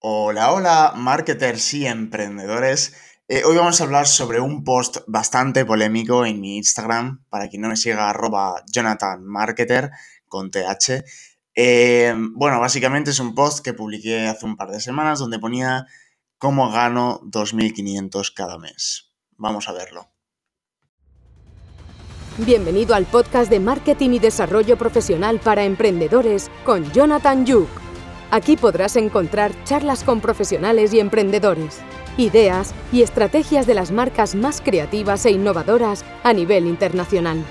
Hola, hola, marketers y emprendedores. Eh, hoy vamos a hablar sobre un post bastante polémico en mi Instagram. Para quien no me siga, arroba Jonathan Marketer con TH. Eh, bueno, básicamente es un post que publiqué hace un par de semanas donde ponía cómo gano 2.500 cada mes. Vamos a verlo. Bienvenido al podcast de Marketing y Desarrollo Profesional para Emprendedores con Jonathan Yuk. Aquí podrás encontrar charlas con profesionales y emprendedores, ideas y estrategias de las marcas más creativas e innovadoras a nivel internacional.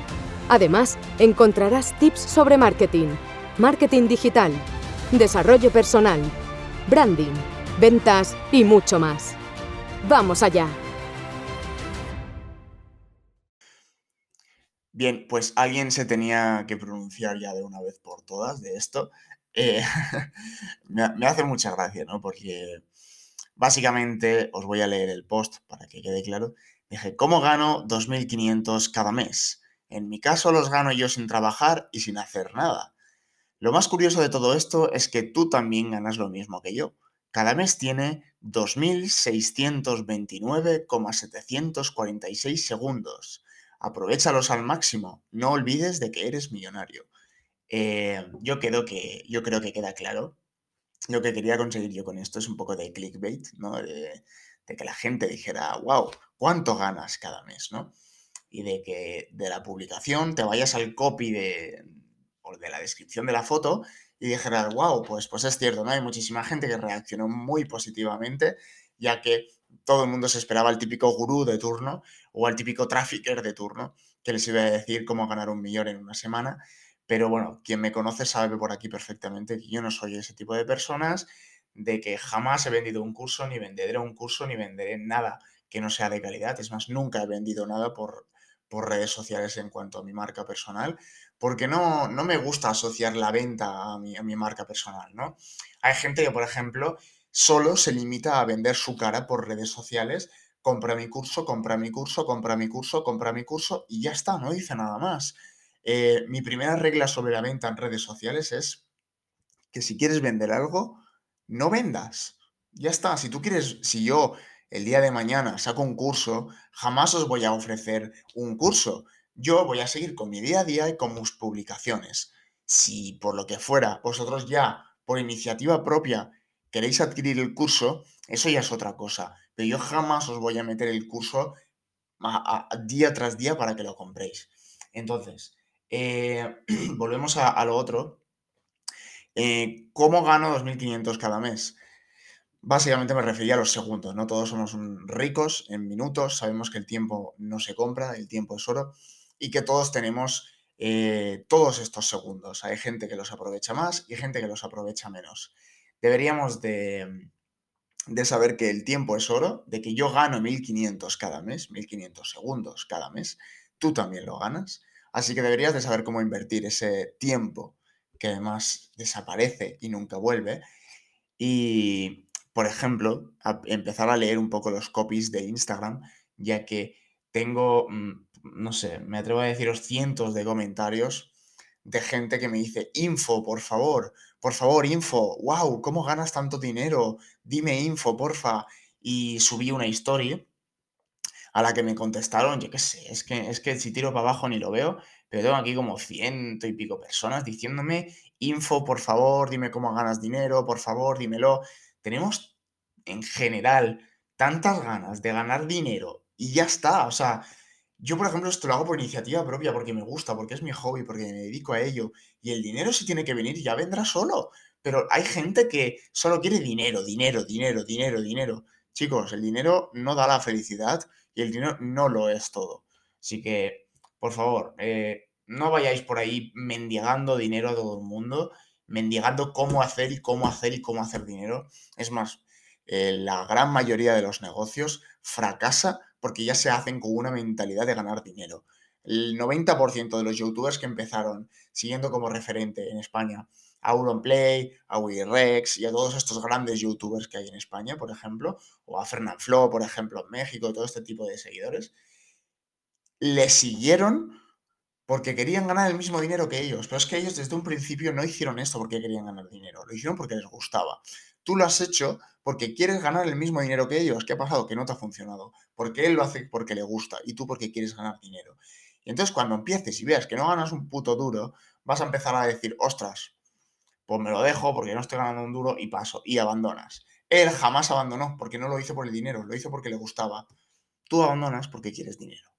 Además, encontrarás tips sobre marketing, marketing digital, desarrollo personal, branding, ventas y mucho más. ¡Vamos allá! Bien, pues alguien se tenía que pronunciar ya de una vez por todas de esto. Eh, me, hace mucha gracia, ¿no? Porque básicamente os voy a leer el post para que quede claro. Dije, ¿cómo gano 2.500 cada mes? En mi caso los gano yo sin trabajar y sin hacer nada. Lo más curioso de todo esto es que tú también ganas lo mismo que yo. Cada mes tiene 2.629,746 segundos. Aprovechalos al máximo. No olvides de que eres millonario. Eh, yo, creo que, yo creo que queda claro. Lo que quería conseguir yo con esto es un poco de clickbait, ¿no? De, que la gente dijera, wow, ¿cuánto ganas cada mes, ¿no? Y de que de la publicación te vayas al copy de, o de la descripción de la foto y dijeras, wow, pues, pues es cierto, ¿no? Hay muchísima gente que reaccionó muy positivamente, ya que todo el mundo se esperaba al típico gurú de turno o al típico trafficker de turno que les iba a decir cómo ganar un millón en una semana pero bueno, quien me conoce sabe por aquí perfectamente que yo no soy ese tipo de personas, de que jamás he vendido un curso, ni venderé un curso, ni venderé nada que no sea de calidad. Es más, nunca he vendido nada por, por redes sociales en cuanto a mi marca personal, porque no, no me gusta asociar la venta a mi, a mi marca personal, ¿no? Hay gente que, por ejemplo, solo se limita a vender su cara por redes sociales, compra mi curso, compra mi curso, compra mi curso, compra mi curso y ya está, no dice nada más. Eh, mi primera regla sobre la venta en redes sociales es que si quieres vender algo, no vendas. Ya está, si tú quieres, si yo el día de mañana saco un curso, jamás os voy a ofrecer un curso. Yo voy a seguir con mi día a día y con mis publicaciones. Si por lo que fuera vosotros ya, por iniciativa propia, queréis adquirir el curso, eso ya es otra cosa. Pero yo jamás os voy a meter el curso día tras día para que lo compréis. Entonces, eh, volvemos a, lo otro. Eh, ¿Cómo gano 2.500 cada mes? Básicamente me refería a los segundos, ¿no? Todos somos ricos en minutos, sabemos que el tiempo no se compra, el tiempo es oro, y que todos tenemos eh, todos estos segundos. Hay gente que los aprovecha más y gente que los aprovecha menos. Deberíamos de, de saber que el tiempo es oro, de que yo gano 1.500 cada mes, 1.500 segundos cada mes, tú también lo ganas. Así que deberías de saber cómo invertir ese tiempo que además desaparece y nunca vuelve. Y, por ejemplo, empezar a leer un poco los copies de Instagram, ya que tengo, mm, no sé, me atrevo a deciros cientos de comentarios de gente que me dice, info, por favor, por favor, info, wow, ¿cómo ganas tanto dinero? Dime info, porfa. Y subí una historia a la que me contestaron, yo qué sé, es que, es que si tiro para abajo ni lo veo, pero tengo aquí como ciento y pico personas diciéndome, info, por favor, dime cómo ganas dinero, por favor, dímelo. Tenemos en general tantas ganas de ganar dinero y ya está, o sea, yo por ejemplo esto lo hago por iniciativa propia, porque me gusta, porque es mi hobby, porque me dedico a ello, y el dinero si tiene que venir ya vendrá solo, pero hay gente que solo quiere dinero, dinero, dinero, dinero, dinero. Chicos, el dinero no da la felicidad y el dinero no lo es todo. Así que, por favor, eh, no vayáis por ahí mendigando dinero a todo el mundo, mendigando cómo hacer y cómo hacer y cómo hacer dinero. Es más, eh, la gran mayoría de los negocios fracasa porque ya se hacen con una mentalidad de ganar dinero. El 90% de los youtubers que empezaron siguiendo como referente en España Auronplay, a Rex y a todos estos grandes youtubers que hay en España, por ejemplo, o a Fernand Flo, por ejemplo, en México, todo este tipo de seguidores, le siguieron porque querían ganar el mismo dinero que ellos. Pero es que ellos desde un principio no hicieron esto porque querían ganar dinero, lo hicieron porque les gustaba. Tú lo has hecho porque quieres ganar el mismo dinero que ellos. ¿Qué ha pasado? Que no te ha funcionado. Porque él lo hace porque le gusta y tú porque quieres ganar dinero. Y entonces cuando empieces y veas que no ganas un puto duro, vas a empezar a decir, ostras, pues me lo dejo porque no estoy ganando un duro y paso y abandonas. Él jamás abandonó porque no lo hizo por el dinero, lo hizo porque le gustaba. Tú abandonas porque quieres dinero.